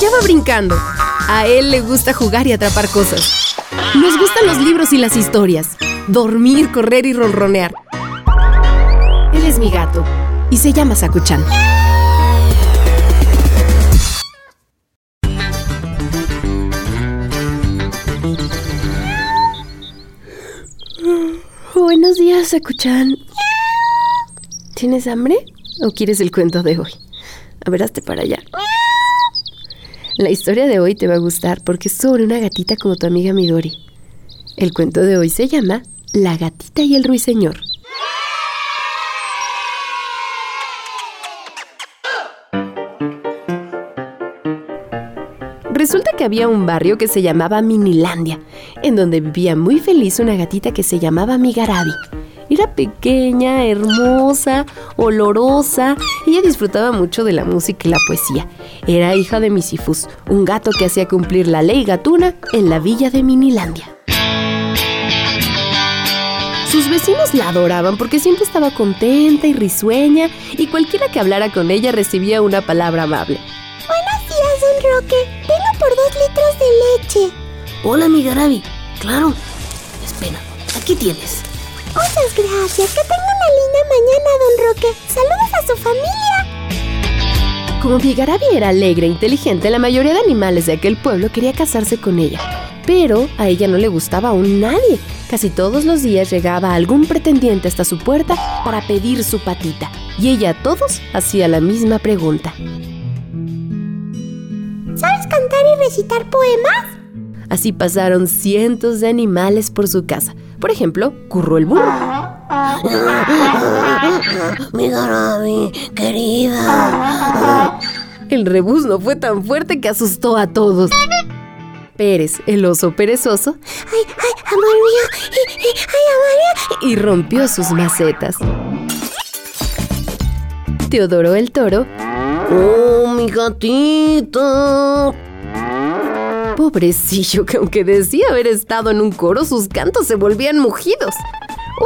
allá va brincando. A él le gusta jugar y atrapar cosas. Nos gustan los libros y las historias. Dormir, correr y ronronear. Él es mi gato y se llama Sakuchan. Buenos días, Sakuchan. ¿Tienes hambre o quieres el cuento de hoy? A ver, hazte para allá. La historia de hoy te va a gustar porque es sobre una gatita como tu amiga Midori. El cuento de hoy se llama La gatita y el ruiseñor. Resulta que había un barrio que se llamaba Minilandia, en donde vivía muy feliz una gatita que se llamaba Migarabi. Era pequeña, hermosa, olorosa. Ella disfrutaba mucho de la música y la poesía. Era hija de Misifus, un gato que hacía cumplir la ley gatuna en la villa de Minilandia. Sus vecinos la adoraban porque siempre estaba contenta y risueña y cualquiera que hablara con ella recibía una palabra amable. Buenos días, don Roque. Vengo por dos litros de leche. Hola, mi Garabi. Claro. Espera, aquí tienes. Muchas gracias. Que tenga una linda mañana, don Roque. Saludos a su familia. Como Vigarabi era alegre e inteligente, la mayoría de animales de aquel pueblo quería casarse con ella. Pero a ella no le gustaba aún nadie. Casi todos los días llegaba algún pretendiente hasta su puerta para pedir su patita. Y ella a todos hacía la misma pregunta. ¿Sabes cantar y recitar poemas? Así pasaron cientos de animales por su casa. Por ejemplo, curró el burro. Mi Garabi, querida. El rebuzno fue tan fuerte que asustó a todos. Pérez, el oso perezoso, ¡Ay, ay, amor mío! ¡Ay, ay, amor mío! y rompió sus macetas. Teodoro el toro, Oh, mi gatito. Pobrecillo que aunque decía haber estado en un coro, sus cantos se volvían mugidos.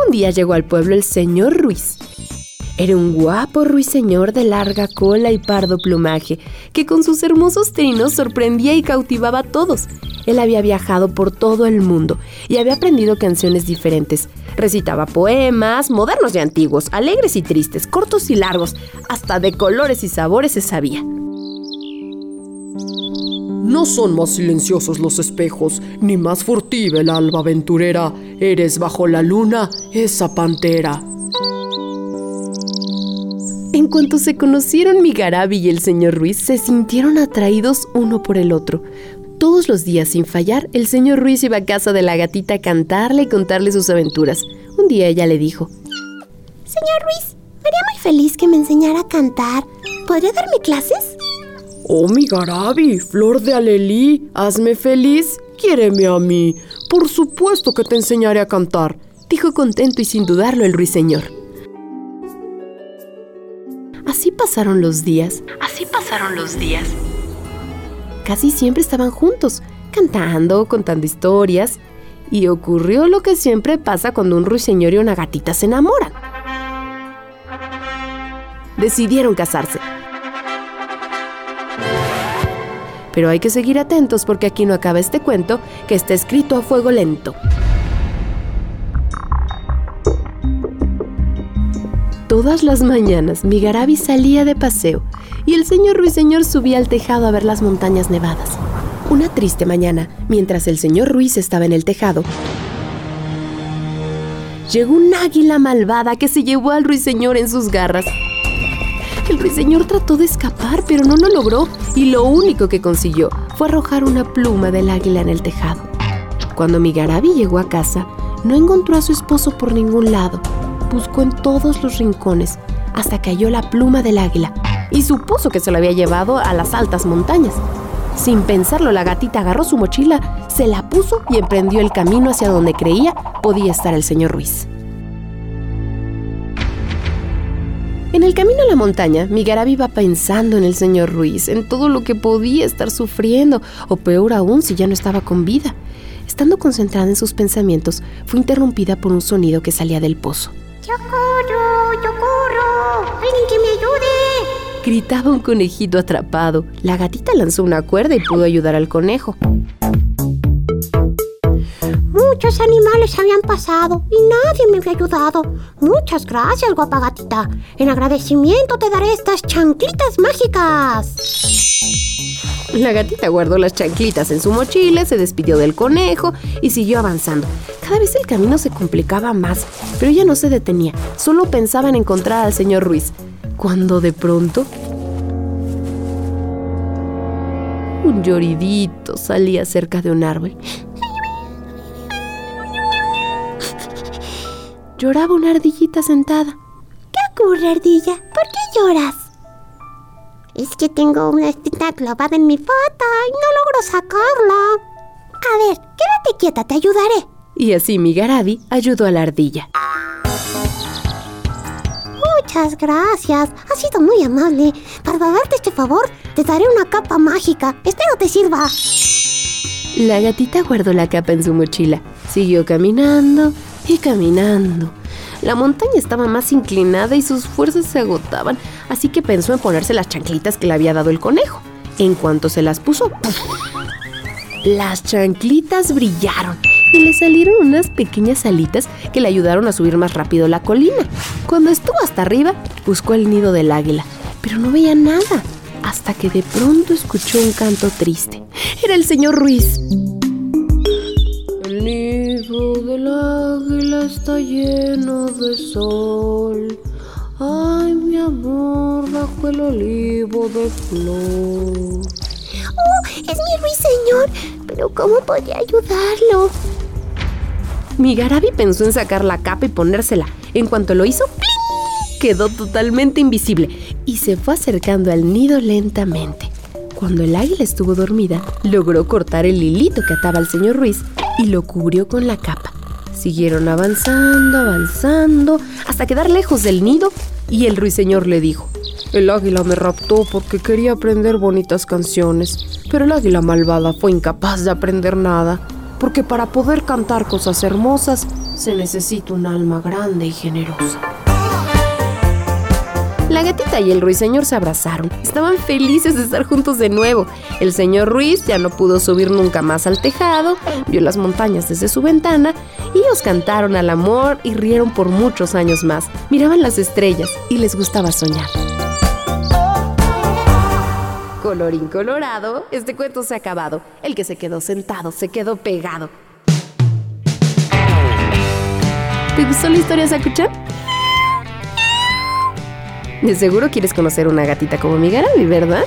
Un día llegó al pueblo el señor Ruiz. Era un guapo ruiseñor de larga cola y pardo plumaje, que con sus hermosos trinos sorprendía y cautivaba a todos. Él había viajado por todo el mundo y había aprendido canciones diferentes. Recitaba poemas, modernos y antiguos, alegres y tristes, cortos y largos, hasta de colores y sabores se sabía. No son más silenciosos los espejos, ni más furtiva el alba aventurera. Eres bajo la luna esa pantera. En cuanto se conocieron Migarabi y el señor Ruiz, se sintieron atraídos uno por el otro. Todos los días, sin fallar, el señor Ruiz iba a casa de la gatita a cantarle y contarle sus aventuras. Un día ella le dijo, Señor Ruiz, me haría muy feliz que me enseñara a cantar. ¿Podría darme clases? Oh, mi Garabi, flor de alelí, hazme feliz, quiéreme a mí. Por supuesto que te enseñaré a cantar. dijo contento y sin dudarlo el ruiseñor. Así pasaron los días. Así pasaron los días. Casi siempre estaban juntos, cantando, contando historias. Y ocurrió lo que siempre pasa cuando un ruiseñor y una gatita se enamoran. Decidieron casarse. Pero hay que seguir atentos porque aquí no acaba este cuento que está escrito a fuego lento. Todas las mañanas Migarabi salía de paseo y el señor Ruiseñor subía al tejado a ver las montañas nevadas. Una triste mañana, mientras el señor Ruiz estaba en el tejado, llegó un águila malvada que se llevó al ruiseñor en sus garras. El ruiseñor trató de escapar, pero no lo logró y lo único que consiguió fue arrojar una pluma del águila en el tejado. Cuando Migarabi llegó a casa, no encontró a su esposo por ningún lado. Buscó en todos los rincones hasta que halló la pluma del águila y supuso que se lo había llevado a las altas montañas. Sin pensarlo, la gatita agarró su mochila, se la puso y emprendió el camino hacia donde creía podía estar el señor Ruiz. En el camino a la montaña, Migarabi iba pensando en el señor Ruiz, en todo lo que podía estar sufriendo, o peor aún si ya no estaba con vida. Estando concentrada en sus pensamientos, fue interrumpida por un sonido que salía del pozo. ¡Socorro! ¡Socorro! ¡Alguien que me ayude! Gritaba un conejito atrapado. La gatita lanzó una cuerda y pudo ayudar al conejo. Muchos animales habían pasado y nadie me había ayudado. Muchas gracias, guapa gatita. En agradecimiento te daré estas chanclitas mágicas. La gatita guardó las chanclitas en su mochila, se despidió del conejo y siguió avanzando. Cada vez el camino se complicaba más, pero ella no se detenía, solo pensaba en encontrar al señor Ruiz, cuando de pronto un lloridito salía cerca de un árbol. Lloraba una ardillita sentada. ¿Qué ocurre, ardilla? ¿Por qué lloras? Es que tengo una espina clavada en mi pata y no logro sacarla. A ver, quédate quieta, te ayudaré. Y así mi Garabi ayudó a la ardilla. Muchas gracias. Has sido muy amable. Para darte este favor, te daré una capa mágica. Espero te sirva. La gatita guardó la capa en su mochila. Siguió caminando y caminando. La montaña estaba más inclinada y sus fuerzas se agotaban, así que pensó en ponerse las chanclitas que le había dado el conejo. En cuanto se las puso, las chanclitas brillaron y le salieron unas pequeñas alitas que le ayudaron a subir más rápido la colina. Cuando estuvo hasta arriba, buscó el nido del águila, pero no veía nada, hasta que de pronto escuchó un canto triste. Era el señor Ruiz. Está lleno de sol. Ay, mi amor, bajo el olivo de flor. ¡Oh, es mi ruiseñor! Pero ¿cómo podría ayudarlo? Mi Garabi pensó en sacar la capa y ponérsela. En cuanto lo hizo, ¡pling! quedó totalmente invisible y se fue acercando al nido lentamente. Cuando el águila estuvo dormida, logró cortar el hilito que ataba al señor Ruiz y lo cubrió con la capa. Siguieron avanzando, avanzando, hasta quedar lejos del nido y el ruiseñor le dijo, El águila me raptó porque quería aprender bonitas canciones, pero el águila malvada fue incapaz de aprender nada, porque para poder cantar cosas hermosas se necesita un alma grande y generosa. La gatita y el ruiseñor se abrazaron. Estaban felices de estar juntos de nuevo. El señor Ruiz ya no pudo subir nunca más al tejado, vio las montañas desde su ventana y ellos cantaron al amor y rieron por muchos años más. Miraban las estrellas y les gustaba soñar. Colorín colorado, este cuento se ha acabado. El que se quedó sentado se quedó pegado. ¿Te gustó la historia, Sakuchan? De seguro quieres conocer una gatita como mi Garabi, ¿verdad?